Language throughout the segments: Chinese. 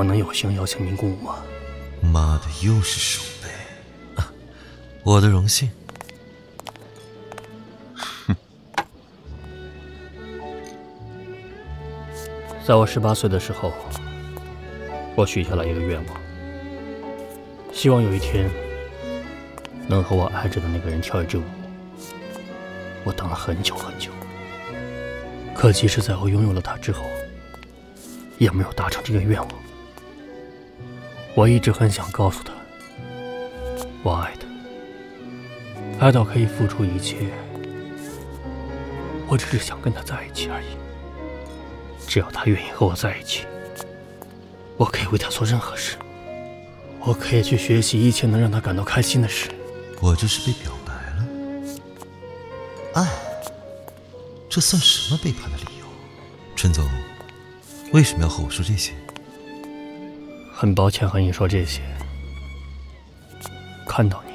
我能有幸邀请您共舞吗？妈的，又是手背，啊，我的荣幸。哼，在我十八岁的时候，我许下了一个愿望，希望有一天能和我爱着的那个人跳一支舞。我等了很久很久，可即使在我拥有了他之后，也没有达成这个愿望。我一直很想告诉他，我爱他，爱到可以付出一切。我只是想跟他在一起而已。只要他愿意和我在一起，我可以为他做任何事。我可以去学习一切能让他感到开心的事。我这是被表白了？爱？这算什么背叛的理由？陈总，为什么要和我说这些？很抱歉和你说这些。看到你，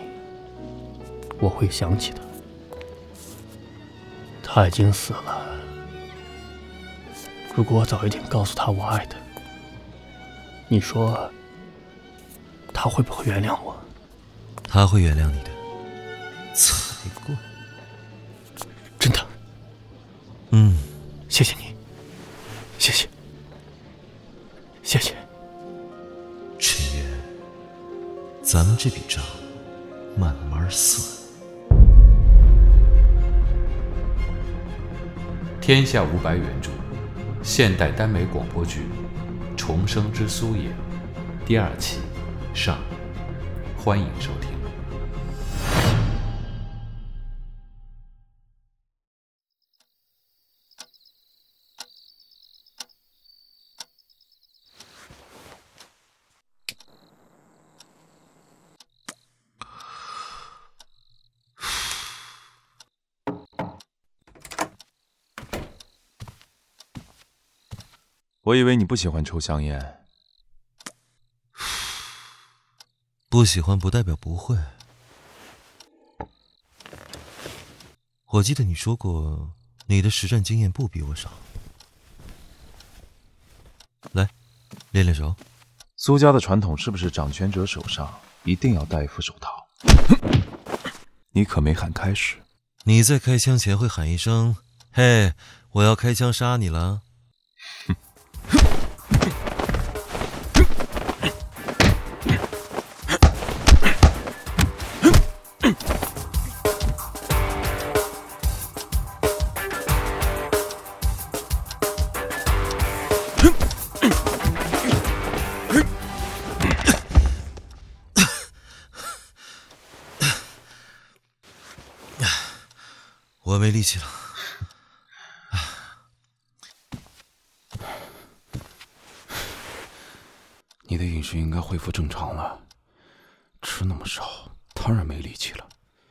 我会想起他。他已经死了。如果我早一点告诉他我爱他，你说他会不会原谅我？他会原谅你的。才怪！真的。嗯，谢谢你，谢谢，谢谢。咱们这笔账慢慢算。天下无白原著，现代耽美广播剧《重生之苏野》第二期上，欢迎收听。我以为你不喜欢抽香烟，不喜欢不代表不会。我记得你说过，你的实战经验不比我少。来，练练手。苏家的传统是不是掌权者手上一定要戴一副手套？你可没喊开始。你在开枪前会喊一声：“嘿，我要开枪杀你了。”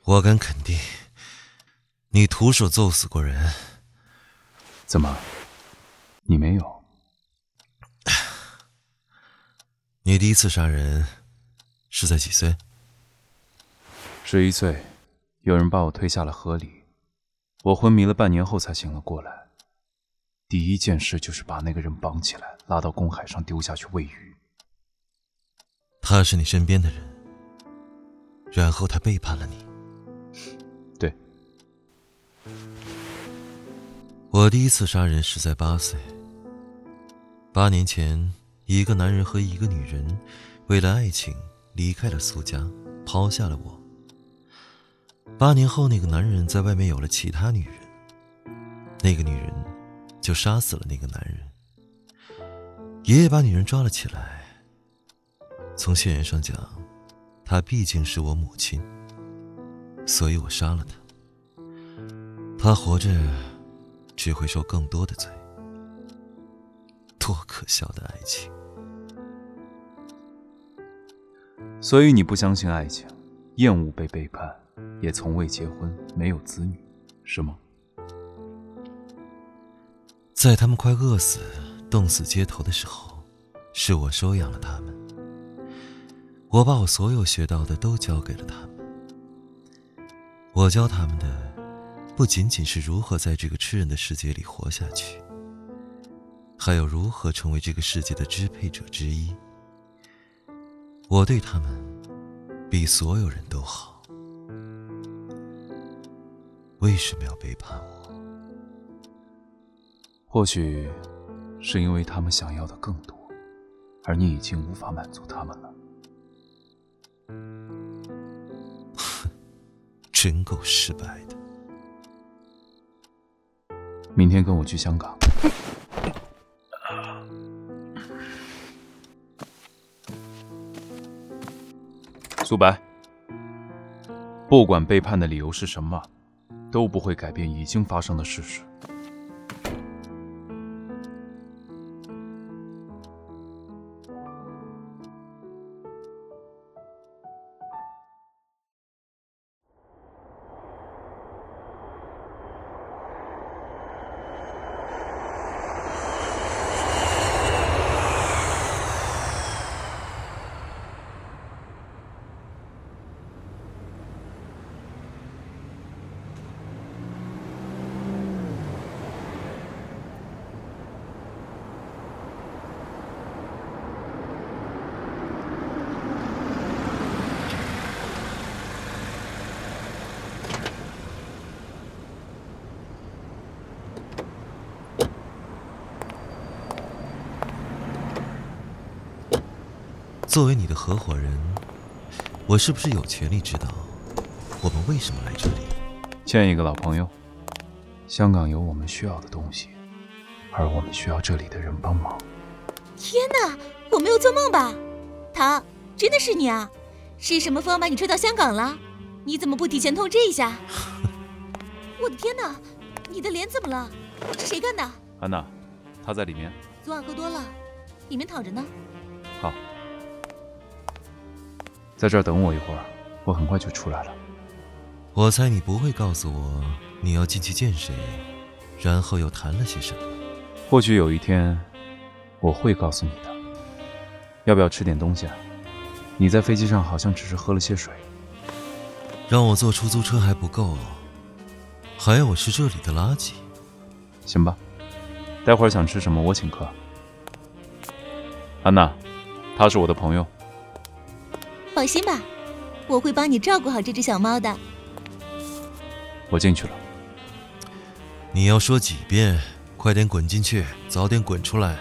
我敢肯定，你徒手揍死过人。怎么，你没有？你第一次杀人是在几岁？十一岁，有人把我推下了河里。我昏迷了半年后才醒了过来，第一件事就是把那个人绑起来，拉到公海上丢下去喂鱼。他是你身边的人，然后他背叛了你。我第一次杀人是在八岁。八年前，一个男人和一个女人为了爱情离开了苏家，抛下了我。八年后，那个男人在外面有了其他女人，那个女人就杀死了那个男人。爷爷把女人抓了起来。从血缘上讲，她毕竟是我母亲，所以我杀了她。她活着只会受更多的罪。多可笑的爱情！所以你不相信爱情，厌恶被背叛。也从未结婚，没有子女，是吗？在他们快饿死、冻死街头的时候，是我收养了他们。我把我所有学到的都教给了他们。我教他们的，不仅仅是如何在这个吃人的世界里活下去，还有如何成为这个世界的支配者之一。我对他们比所有人都好，为什么要背叛我？或许是因为他们想要的更多，而你已经无法满足他们了。真够失败的。明天跟我去香港。苏白，不管背叛的理由是什么，都不会改变已经发生的事实。作为你的合伙人，我是不是有权利知道我们为什么来这里？见一个老朋友。香港有我们需要的东西，而我们需要这里的人帮忙。天哪，我没有做梦吧？唐，真的是你啊？是什么风把你吹到香港了？你怎么不提前通知一下？我的天哪，你的脸怎么了？是谁干的？安娜，她在里面。昨晚喝多了，里面躺着呢。好，在这儿等我一会儿，我很快就出来了。我猜你不会告诉我你要进去见谁，然后又谈了些什么。或许有一天，我会告诉你的。要不要吃点东西啊？你在飞机上好像只是喝了些水。让我坐出租车还不够，还要我吃这里的垃圾。行吧，待会儿想吃什么我请客。安娜，他是我的朋友。放心吧，我会帮你照顾好这只小猫的。我进去了。你要说几遍？快点滚进去，早点滚出来。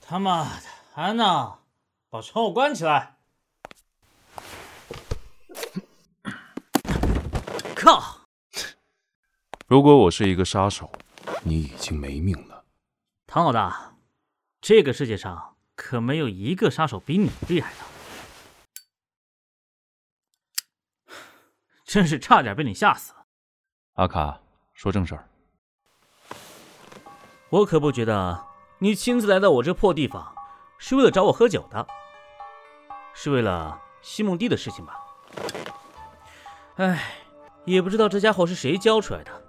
他妈的，安娜，把窗户关起来！靠！如果我是一个杀手，你已经没命了。唐老大，这个世界上可没有一个杀手比你厉害的，真是差点被你吓死。阿卡，说正事儿。我可不觉得你亲自来到我这破地方是为了找我喝酒的，是为了西蒙蒂的事情吧？哎。也不知道这家伙是谁教出来的，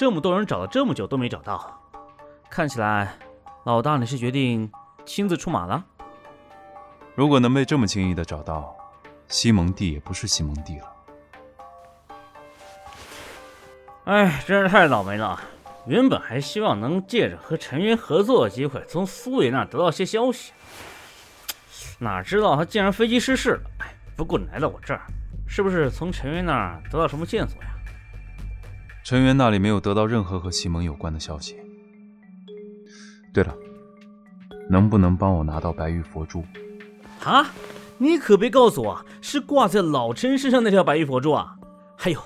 这么多人找了这么久都没找到，看起来老大你是决定亲自出马了。如果能被这么轻易的找到，西蒙蒂也不是西蒙蒂了。哎，真是太倒霉了！原本还希望能借着和陈云合作的机会，从苏野那得到些消息，哪知道他竟然飞机失事了。哎，不过你来到我这儿。是不是从陈云那儿得到什么线索呀？陈渊那里没有得到任何和西蒙有关的消息。对了，能不能帮我拿到白玉佛珠？啊！你可别告诉我是挂在老陈身上那条白玉佛珠啊！还有，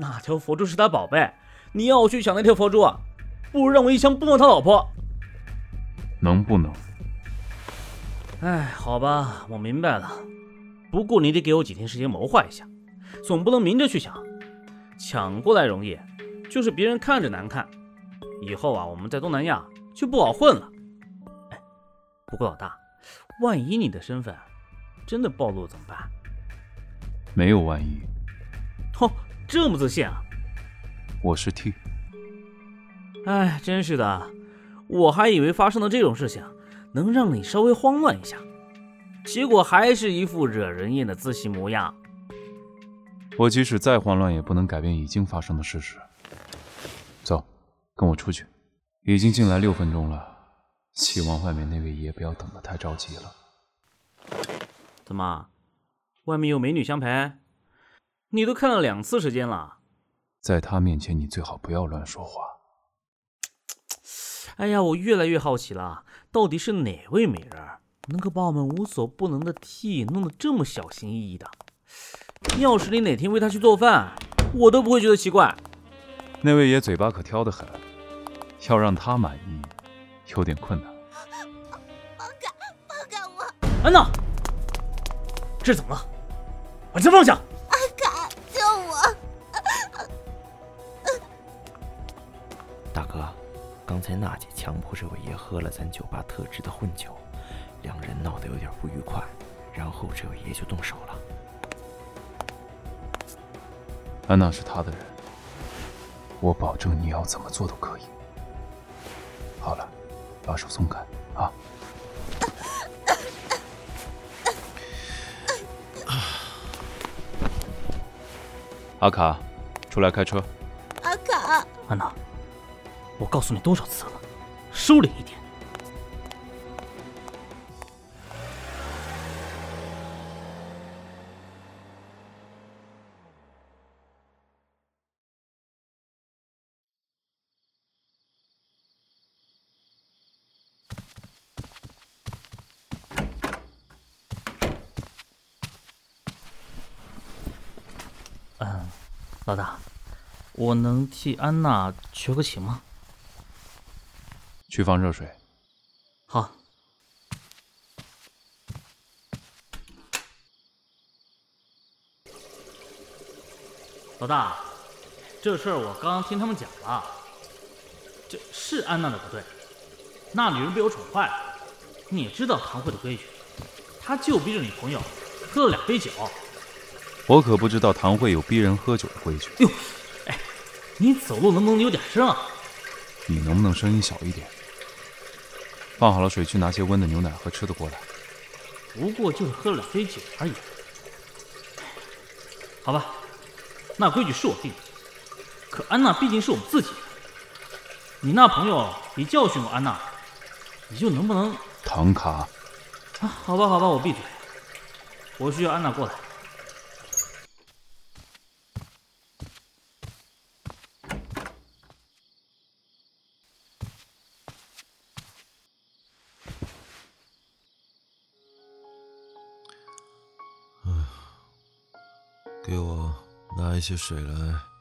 那条佛珠是他宝贝，你要我去抢那条佛珠啊？不如让我一枪崩了他老婆。能不能？哎，好吧，我明白了。不过你得给我几天时间谋划一下，总不能明着去抢，抢过来容易，就是别人看着难看。以后啊，我们在东南亚就不好混了。哎，不过老大，万一你的身份真的暴露怎么办？没有万一。哦，这么自信啊？我是 T。哎，真是的，我还以为发生了这种事情能让你稍微慌乱一下。结果还是一副惹人厌的自信模样。我即使再慌乱，也不能改变已经发生的事实。走，跟我出去。已经进来六分钟了，希望外面那位爷不要等得太着急了。怎么，外面有美女相陪？你都看了两次时间了，在他面前你最好不要乱说话。哎呀，我越来越好奇了，到底是哪位美人能够把我们无所不能的 T 弄得这么小心翼翼的？要是你哪天为他去做饭，我都不会觉得奇怪。那位爷嘴巴可挑得很，要让他满意，有点困难。放开，放开我！安娜，这是怎么了？把枪放下！阿卡，救我！大哥，刚才娜姐强迫这位爷喝了咱酒吧特制的混酒，两人闹得有点不愉快，然后这位爷就动手了。安娜是他的人，我保证你要怎么做都可以。好了，把手松开啊！阿卡，出来开车。阿卡，安娜，我告诉你多少次了，收敛一点。嗯，老大，我能替安娜求个情吗？去放热水。好。老大，这事儿我刚刚听他们讲了，这是安娜的不对，那女人被我宠坏了。你也知道堂会的规矩，她就逼着女朋友喝了两杯酒。我可不知道堂会有逼人喝酒的规矩。哟，哎，你走路能不能有点声啊？你能不能声音小一点？放好了水，去拿些温的牛奶和吃的过来。不过就是喝了两杯酒而已。好吧，那规矩是我定的。可安娜毕竟是我们自己人，你那朋友也教训过安娜，你就能不能……唐卡。啊，好吧，好吧，我闭嘴。我需要安娜过来。给我拿一些水来。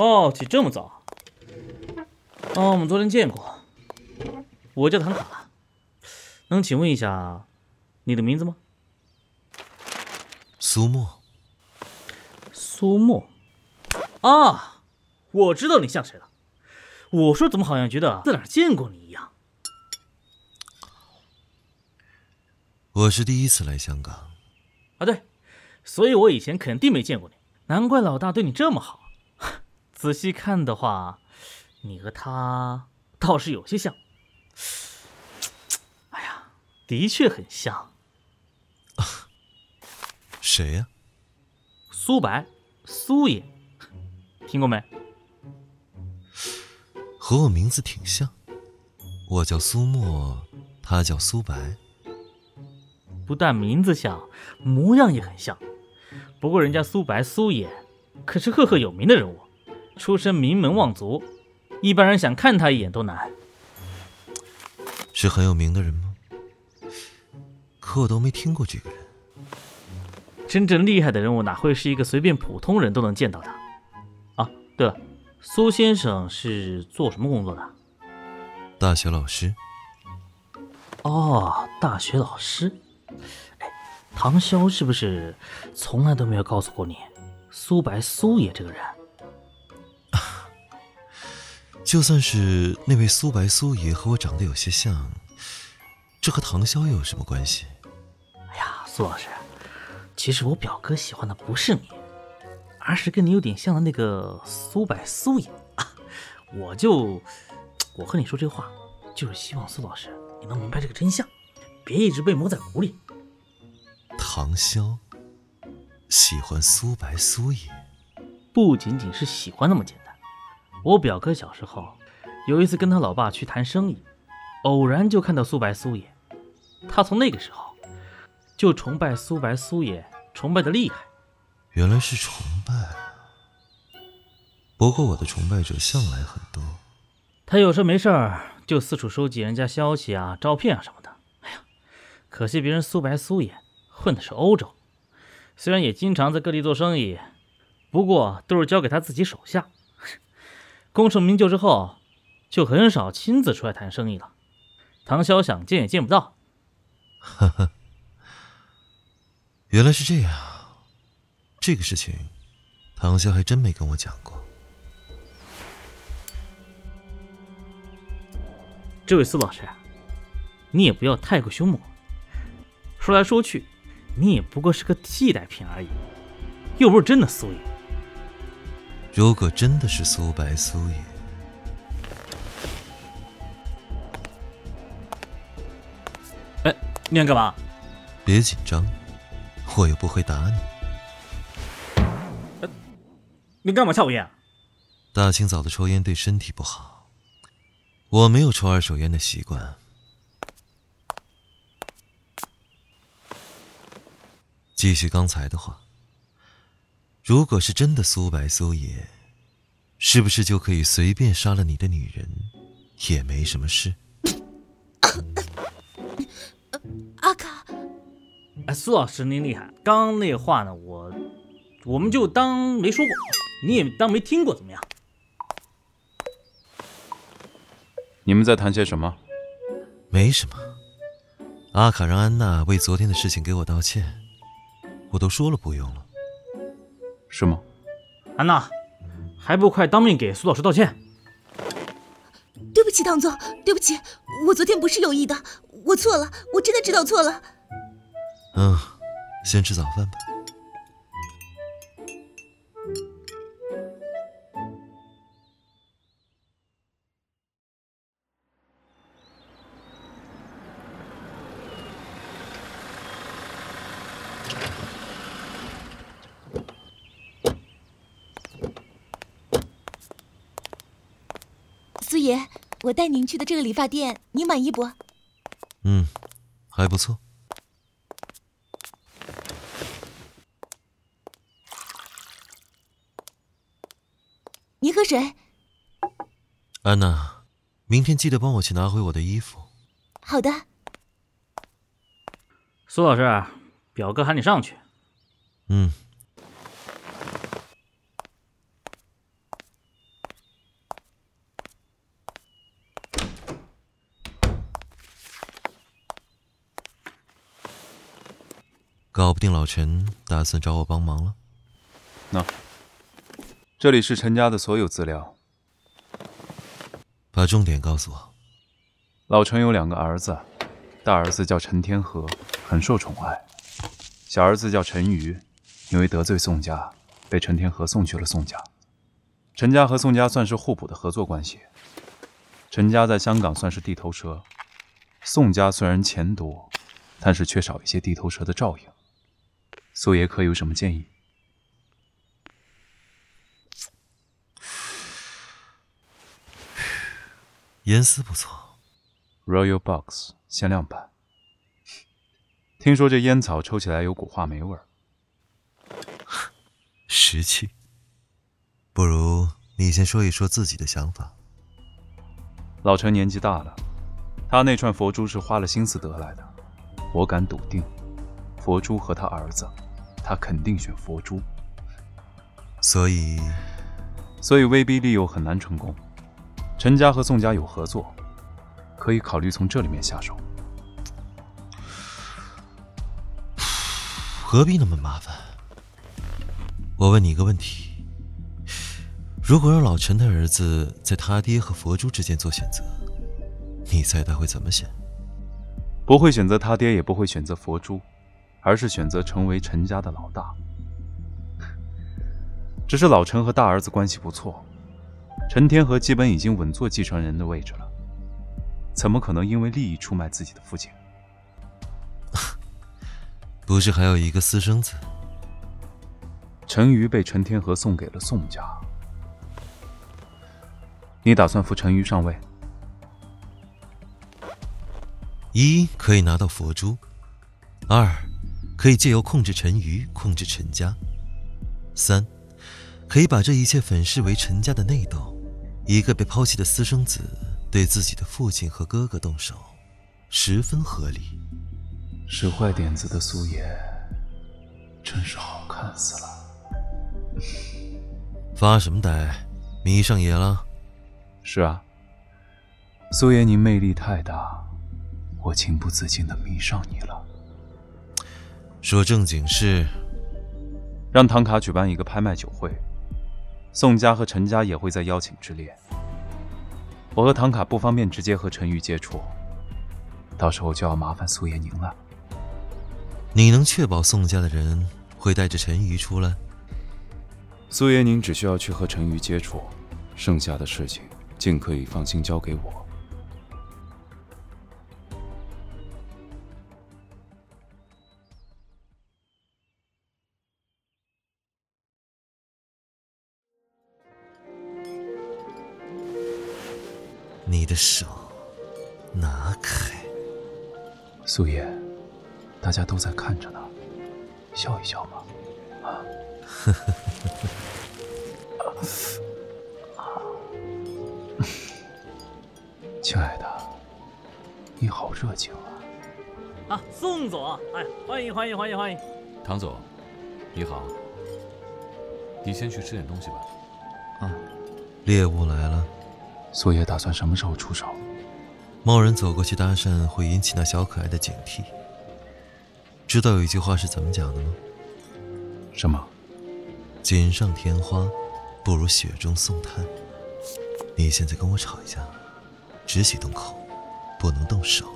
哦，起这么早？哦，我们昨天见过。我叫唐卡，能请问一下你的名字吗？苏沫，苏沫。啊，我知道你像谁了。我说怎么好像觉得在哪儿见过你一样？我是第一次来香港。啊，对，所以我以前肯定没见过你，难怪老大对你这么好。仔细看的话，你和他倒是有些像。哎呀，的确很像。谁呀、苏白，苏爷，听过没？和我名字挺像，我叫苏沫，他叫苏白。不但名字像，模样也很像。不过人家苏白苏爷可是赫赫有名的人物，出身名门望族，一般人想看他一眼都难。是很有名的人吗？可我都没听过这个人。真正厉害的人物哪会是一个随便普通人都能见到的？啊，对了，苏先生是做什么工作的？大学老师。哦，大学老师。哎，唐潇是不是从来都没有告诉过你，苏白苏爷这个人？就算是那位苏白苏爷和我长得有些像，这和唐潇又有什么关系？哎呀，苏老师。其实我表哥喜欢的不是你，而是跟你有点像的那个苏白苏爷啊！我就我和你说这话，就是希望苏老师你能明白这个真相，别一直被蒙在鼓里。唐潇喜欢苏白苏爷，不仅仅是喜欢那么简单。我表哥小时候有一次跟他老爸去谈生意，偶然就看到苏白苏爷，他从那个时候就崇拜苏白苏爷。崇拜的厉害，原来是崇拜。不过我的崇拜者向来很多。他有事没事儿就四处收集人家消息啊、照片啊什么的。哎呀，可惜别人苏白苏爷混的是欧洲，虽然也经常在各地做生意，不过都是交给他自己手下。功成名就之后，就很少亲自出来谈生意了。唐潇想见也见不到。呵呵。原来是这样，这个事情，唐潇还真没跟我讲过。这位苏老师，你也不要太过凶猛。说来说去，你也不过是个替代品而已，又不是真的苏爷。如果真的是苏白苏野，哎，你想干嘛？别紧张。我又不会打你，你干嘛抽烟？大清早的抽烟对身体不好，我没有抽二手烟的习惯。继续刚才的话，如果是真的苏白苏野，是不是就可以随便杀了你的女人，也没什么事？阿卡。哎，苏老师您厉害！刚刚那话呢，我我们就当没说过，你也当没听过，怎么样？你们在谈些什么？没什么。阿卡让安娜为昨天的事情给我道歉，我都说了不用了。是吗？安娜，还不快当面给苏老师道歉？对不起，唐总，对不起，我昨天不是有意的，我错了，我真的知道错了。嗯，先吃早饭吧。带您去的这个理发店，您满意不？嗯，还不错。您喝水，安娜，明天记得帮我去拿回我的衣服。好的，苏老师，表哥喊你上去。嗯。搞不定老陈，打算找我帮忙了。那。这里是陈家的所有资料，把重点告诉我。老陈有两个儿子，大儿子叫陈天和，很受宠爱；小儿子叫陈瑜，因为得罪宋家，被陈天和送去了宋家。陈家和宋家算是互补的合作关系。陈家在香港算是地头蛇，宋家虽然钱多，但是缺少一些地头蛇的照应。苏爷可有什么建议？烟丝不错。Royal box 限量版。听说这烟草抽起来有股话梅味儿。石器不如你先说一说自己的想法。老陈年纪大了他那串佛珠是花了心思得来的我敢笃定佛珠和他儿子他肯定选佛珠。所以，所以威逼利诱很难成功。陈家和宋家有合作，可以考虑从这里面下手。何必那么麻烦？我问你一个问题：如果让老陈的儿子在他爹和佛珠之间做选择，你猜他会怎么选？不会选择他爹，也不会选择佛珠，而是选择成为陈家的老大。只是老陈和大儿子关系不错。陈天和基本已经稳坐继承人的位置了，怎么可能因为利益出卖自己的父亲？不是还有一个私生子？陈瑜被陈天和送给了宋家，你打算扶陈瑜上位？一可以拿到佛珠，二可以借由控制陈瑜控制陈家，三可以把这一切粉饰为陈家的内斗。一个被抛弃的私生子对自己的父亲和哥哥动手，十分合理。使坏点子的苏爷，真是好看死了。发什么呆？迷上爷了？是啊，苏爷您魅力太大，我情不自禁的迷上你了。说正经事，让唐卡举办一个拍卖酒会。宋家和陈家也会在邀请之列。我和唐卡不方便直接和陈宇接触，到时候就要麻烦苏爷您了。你能确保宋家的人会带着陈瑜出来？苏爷您只需要去和陈瑜接触，剩下的事情尽可以放心交给我。的手拿开，苏叶，大家都在看着呢，笑一笑嘛。啊，亲爱的，你好热情啊！啊，宋总，哎，欢迎欢迎欢迎欢迎。唐总，你好，你先去吃点东西吧。啊，猎物来了。苏叶打算什么时候出手？贸然走过去搭讪会引起那小可爱的警惕。知道有一句话是怎么讲的吗？什么？锦上添花，不如雪中送炭。你现在跟我吵一架，只许动口，不能动手。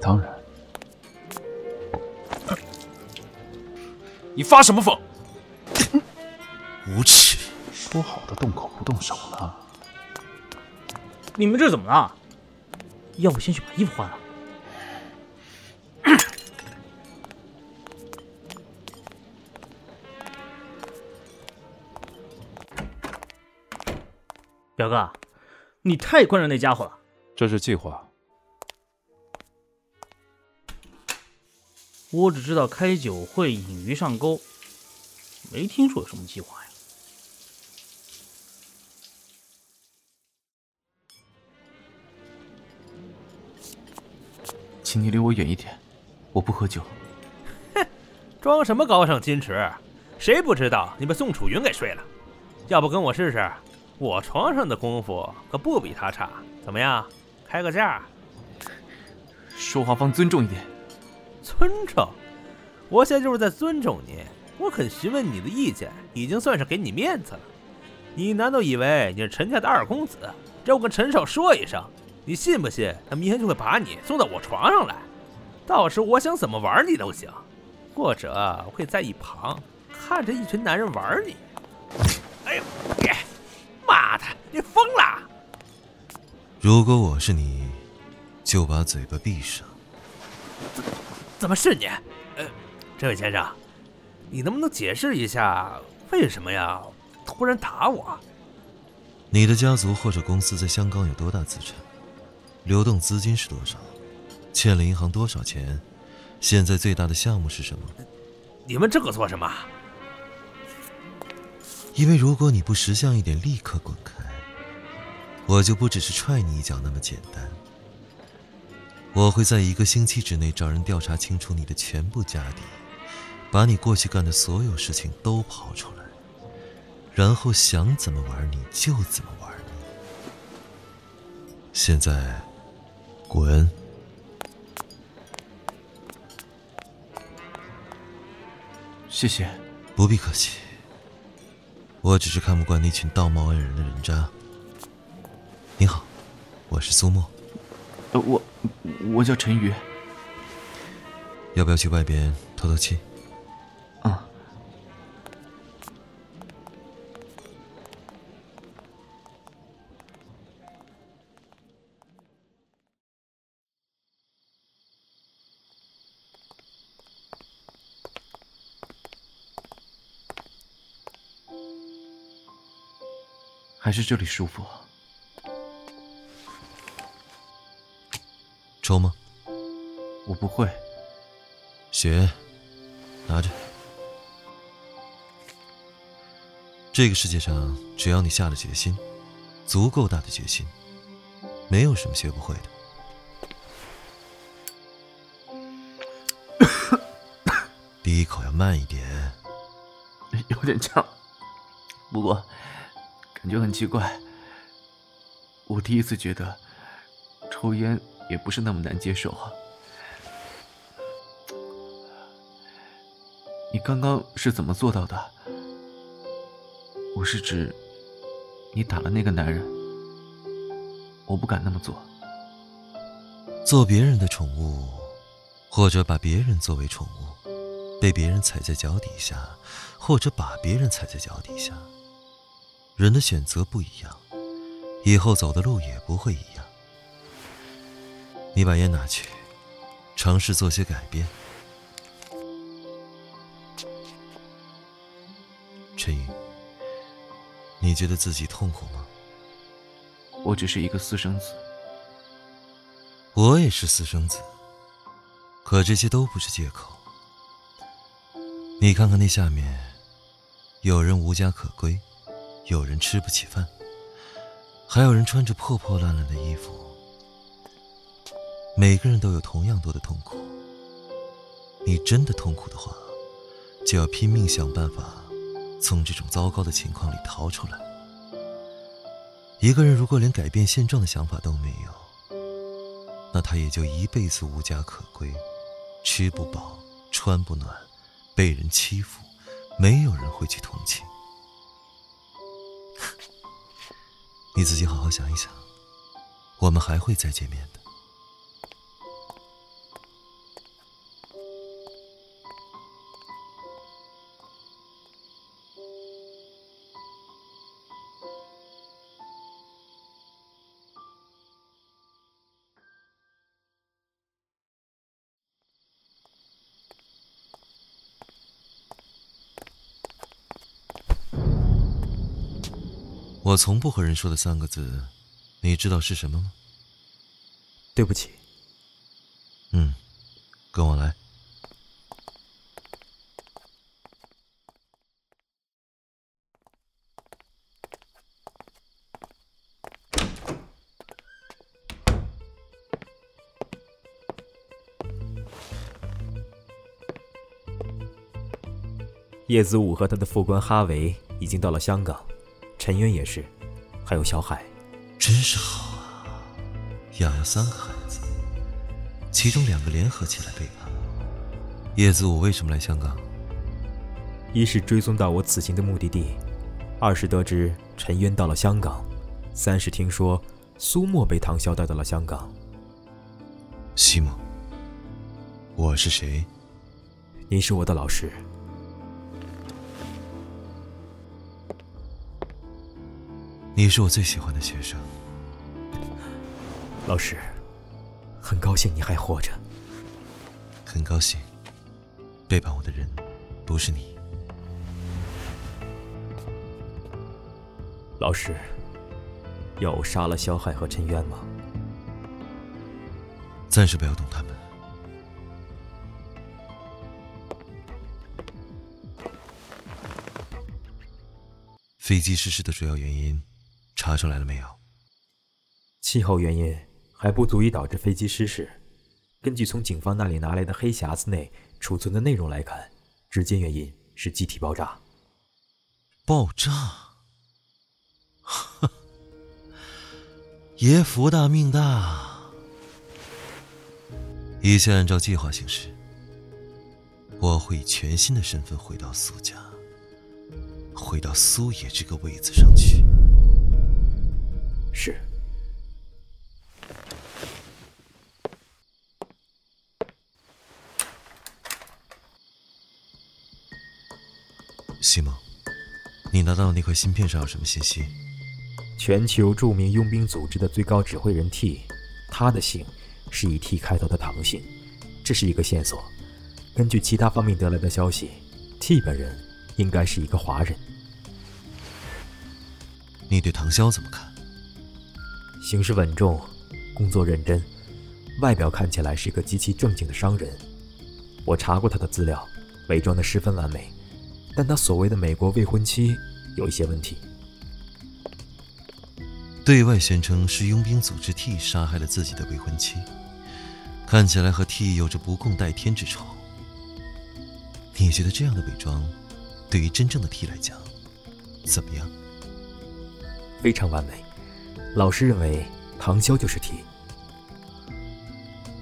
当然。你发什么疯？无耻！说好的动口不动手呢？你们这怎么了？要不先去把衣服换了。表哥，你太惯着那家伙了。这是计划。我只知道开酒会引鱼上钩，没听说有什么计划呀。请你离我远一点，我不喝酒。哼，装什么高尚矜持？谁不知道你被宋楚云给睡了？要不跟我试试？我床上的功夫可不比他差。怎么样？开个价？说话放尊重一点。尊重？我现在就是在尊重你。我肯询问你的意见，已经算是给你面子了。你难道以为你是陈家的二公子？让我跟陈少说一声。你信不信？他明天就会把你送到我床上来，到时我想怎么玩你都行，或者我会在一旁看着一群男人玩你。哎呦，妈的，你疯了！如果我是你，就把嘴巴闭上。怎怎么是你？呃，这位先生，你能不能解释一下为什么呀突然打我？你的家族或者公司在香港有多大资产？流动资金是多少？欠了银行多少钱？现在最大的项目是什么？你问这个做什么？因为如果你不识相一点，立刻滚开，我就不只是踹你一脚那么简单。我会在一个星期之内找人调查清楚你的全部家底，把你过去干的所有事情都刨出来，然后想怎么玩你就怎么玩你。现在，滚！谢谢。不必客气。我只是看不惯那群道貌岸然的人渣。你好，我是苏沫。呃，我我叫陈宇。要不要去外边透透气？还是这里舒服。抽吗？我不会。血，拿着。这个世界上，只要你下了决心，足够大的决心，没有什么学不会的。第一口要慢一点。有点呛，不过。感觉很奇怪，我第一次觉得抽烟也不是那么难接受啊！你刚刚是怎么做到的？我是指你打了那个男人，我不敢那么做。做别人的宠物，或者把别人作为宠物，被别人踩在脚底下，或者把别人踩在脚底下。人的选择不一样，以后走的路也不会一样。你把烟拿去，尝试做些改变。陈宇，你觉得自己痛苦吗？我只是一个私生子。我也是私生子，可这些都不是借口。你看看那下面，有人无家可归。有人吃不起饭，还有人穿着破破烂烂的衣服。每个人都有同样多的痛苦。你真的痛苦的话，就要拼命想办法从这种糟糕的情况里逃出来。一个人如果连改变现状的想法都没有，那他也就一辈子无家可归，吃不饱，穿不暖，被人欺负，没有人会去同情。你自己好好想一想，我们还会再见面的。我从不和人说的三个字，你知道是什么吗？对不起。嗯，跟我来。叶子武和他的副官哈维已经到了香港。陈渊也是，还有小海，真是好啊！养了三个孩子，其中两个联合起来背叛。叶子我为什么来香港？一是追踪到我此行的目的地，二是得知陈渊到了香港，三是听说苏沫被唐潇带到了香港。西蒙，我是谁？您是我的老师。你是我最喜欢的学生，老师，很高兴你还活着。很高兴，背叛我的人不是你。老师，要我杀了萧海和陈渊吗？暂时不要动他们。飞机失事的主要原因查出来了没有？气候原因还不足以导致飞机失事。根据从警方那里拿来的黑匣子内储存的内容来看，直接原因是机体爆炸。爆炸？呵，爷福大命大，一切按照计划行事。我会以全新的身份回到苏家。回到苏野这个位子上去。是。西蒙，你拿到那块芯片上有什么信息？全球著名佣兵组织的最高指挥人 T，他的姓是以 T 开头的唐姓，这是一个线索。根据其他方面得来的消息，T 本人应该是一个华人。你对唐潇怎么看？行事稳重，工作认真，外表看起来是一个极其正经的商人。我查过他的资料，伪装的十分完美，但他所谓的美国未婚妻有一些问题。对外宣称是佣兵组织 T 杀害了自己的未婚妻，看起来和 T 有着不共戴天之仇。你觉得这样的伪装，对于真正的 T 来讲，怎么样？非常完美，老师认为唐潇就是 T。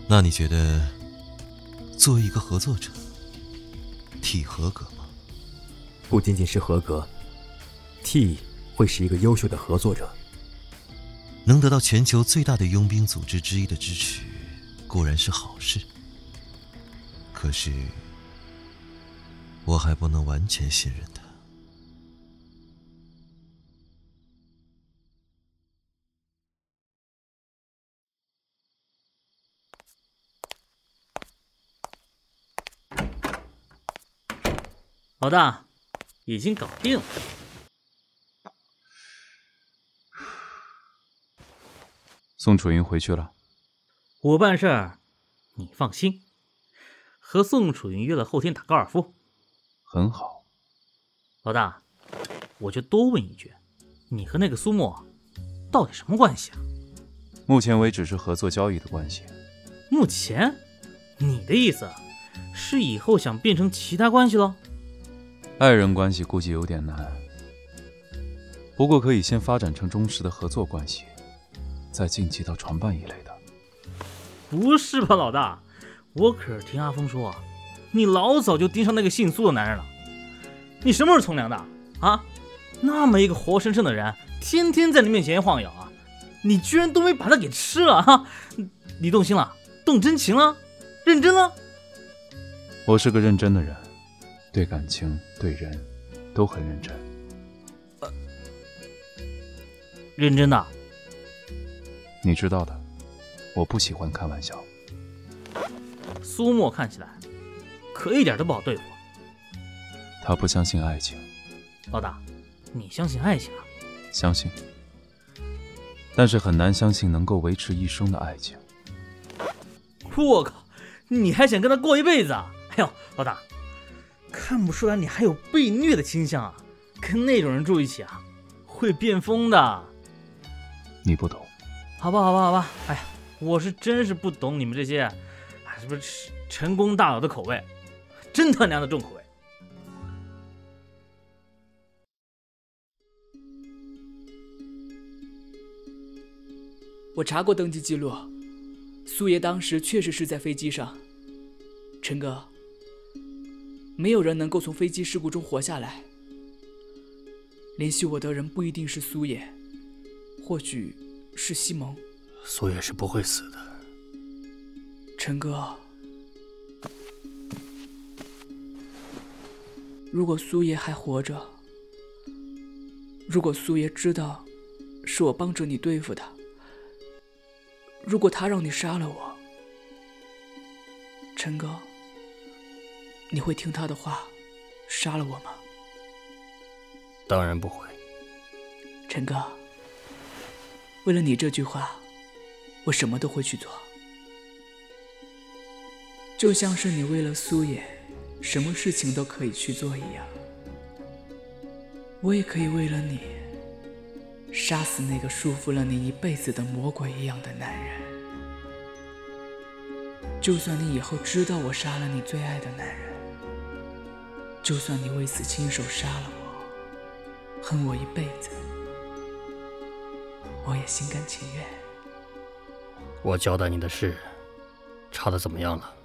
那你觉得，作为一个合作者，T 合格吗？不仅仅是合格，T 会是一个优秀的合作者。能得到全球最大的佣兵组织之一的支持，固然是好事。可是，我还不能完全信任老大，已经搞定了。宋楚云回去了。我办事儿，你放心。和宋楚云约了后天打高尔夫。很好。老大，我就多问一句，你和那个苏沫到底什么关系啊？目前为止是合作交易的关系。目前？你的意思是以后想变成其他关系喽？爱人关系估计有点难，不过可以先发展成忠实的合作关系，再晋级到船伴一类的。不是吧，老大？我可是听阿峰说，你老早就盯上那个姓苏的男人了。你什么时候从良的啊？那么一个活生生的人，天天在你面前晃悠啊，你居然都没把他给吃了哈？你动心了？动真情了？认真了？我是个认真的人。对感情、对人，都很认真。认真的，你知道的，我不喜欢开玩笑。苏沫看起来可一点都不好对付。他不相信爱情。老大，你相信爱情啊？相信，但是很难相信能够维持一生的爱情。我靠，你还想跟他过一辈子啊？哎呦，老大！看不出来你还有被虐的倾向啊！跟那种人住一起啊，会变疯的。你不懂。好吧，好吧，好吧。哎呀，我是真是不懂你们这些，什么成功大佬的口味，真他娘的重口味。我查过登机记录，苏爷当时确实是在飞机上。陈哥。没有人能够从飞机事故中活下来。联系我的人不一定是苏野，或许是西蒙。苏野是不会死的。陈哥，如果苏爷还活着，如果苏爷知道是我帮着你对付他，如果他让你杀了我，陈哥。你会听他的话，杀了我吗？当然不会，陈哥。为了你这句话，我什么都会去做。就像是你为了苏野，什么事情都可以去做一样。我也可以为了你，杀死那个束缚了你一辈子的魔鬼一样的男人。就算你以后知道我杀了你最爱的男人，就算你为此亲手杀了我，恨我一辈子，我也心甘情愿。我交代你的事，查的怎么样了？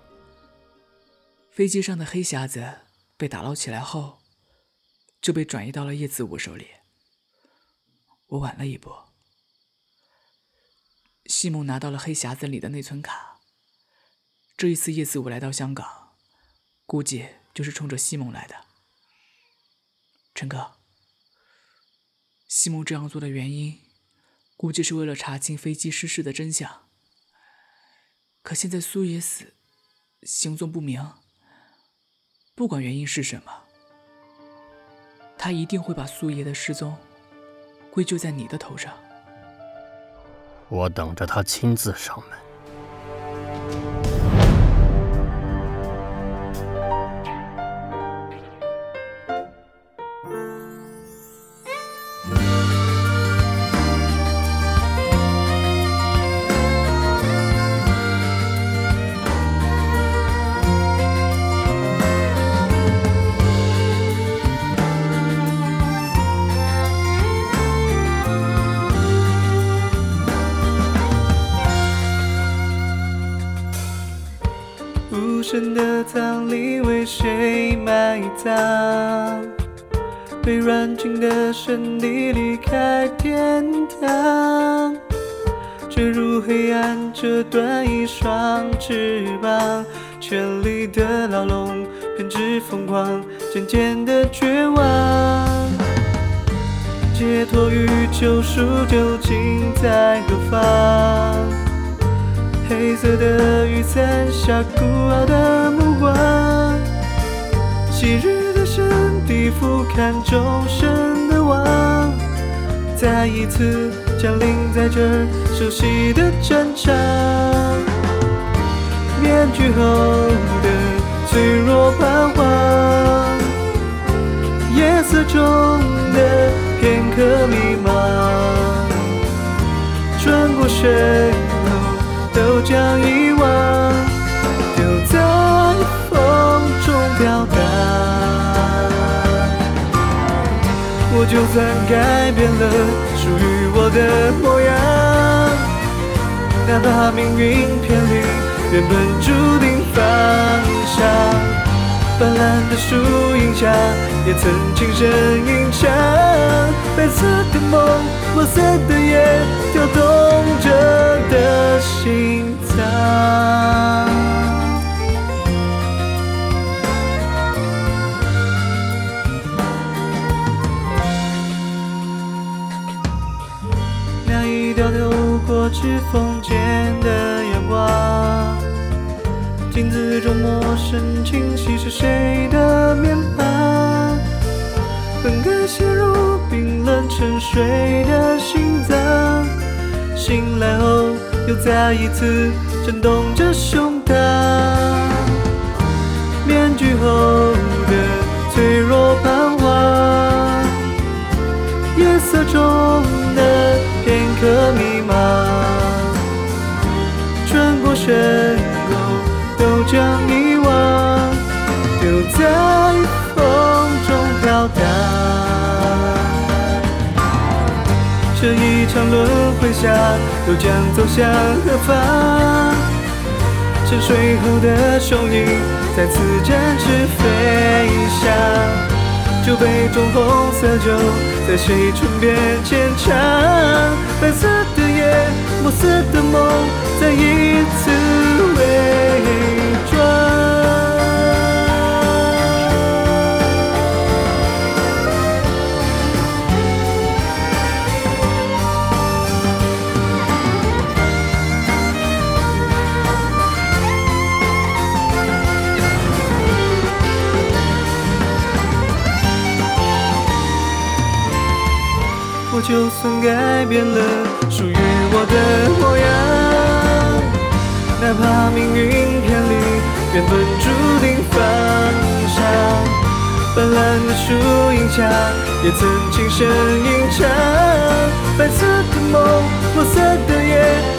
飞机上的黑匣子被打捞起来后，就被转移到了叶子武手里。我晚了一步。西蒙拿到了黑匣子里的内存卡。这一次叶子武来到香港，估计就是冲着西蒙来的。陈哥，西蒙这样做的原因，估计是为了查清飞机失事的真相。可现在苏爷死，行踪不明。不管原因是什么，他一定会把苏爷的失踪归咎在你的头上。我等着他亲自上门。渐渐的绝望。解脱与救赎究竟在何方？黑色的雨伞下，孤傲的目光，昔日的神地俯瞰众生的望，再一次降临在这熟悉的战场。面具后的脆弱彷徨，色中的片刻迷茫，转过身。都将遗忘，丢在风中飘荡。我就算改变了属于我的模样，哪怕命运偏离原本注定方向。斑斓的树荫下，也曾轻声吟唱。白色的梦，墨色的夜，跳动着的心脏。那一条透过指缝间的阳光。镜子中陌生清晰是谁的面庞？本该陷入冰冷沉睡的心脏，醒来后又再一次震动着胸膛。下，都将走向何方？沉睡后的雄鹰再次展翅飞翔，酒杯中红色酒在谁唇边浅尝？白色的夜，墨色的梦，再一次伪装。就算改变了属于我的模样，哪怕命运偏离原本注定方向。斑斓的树荫下，也曾轻声吟唱。白色的梦，墨色的夜，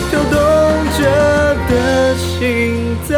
跳动着的心脏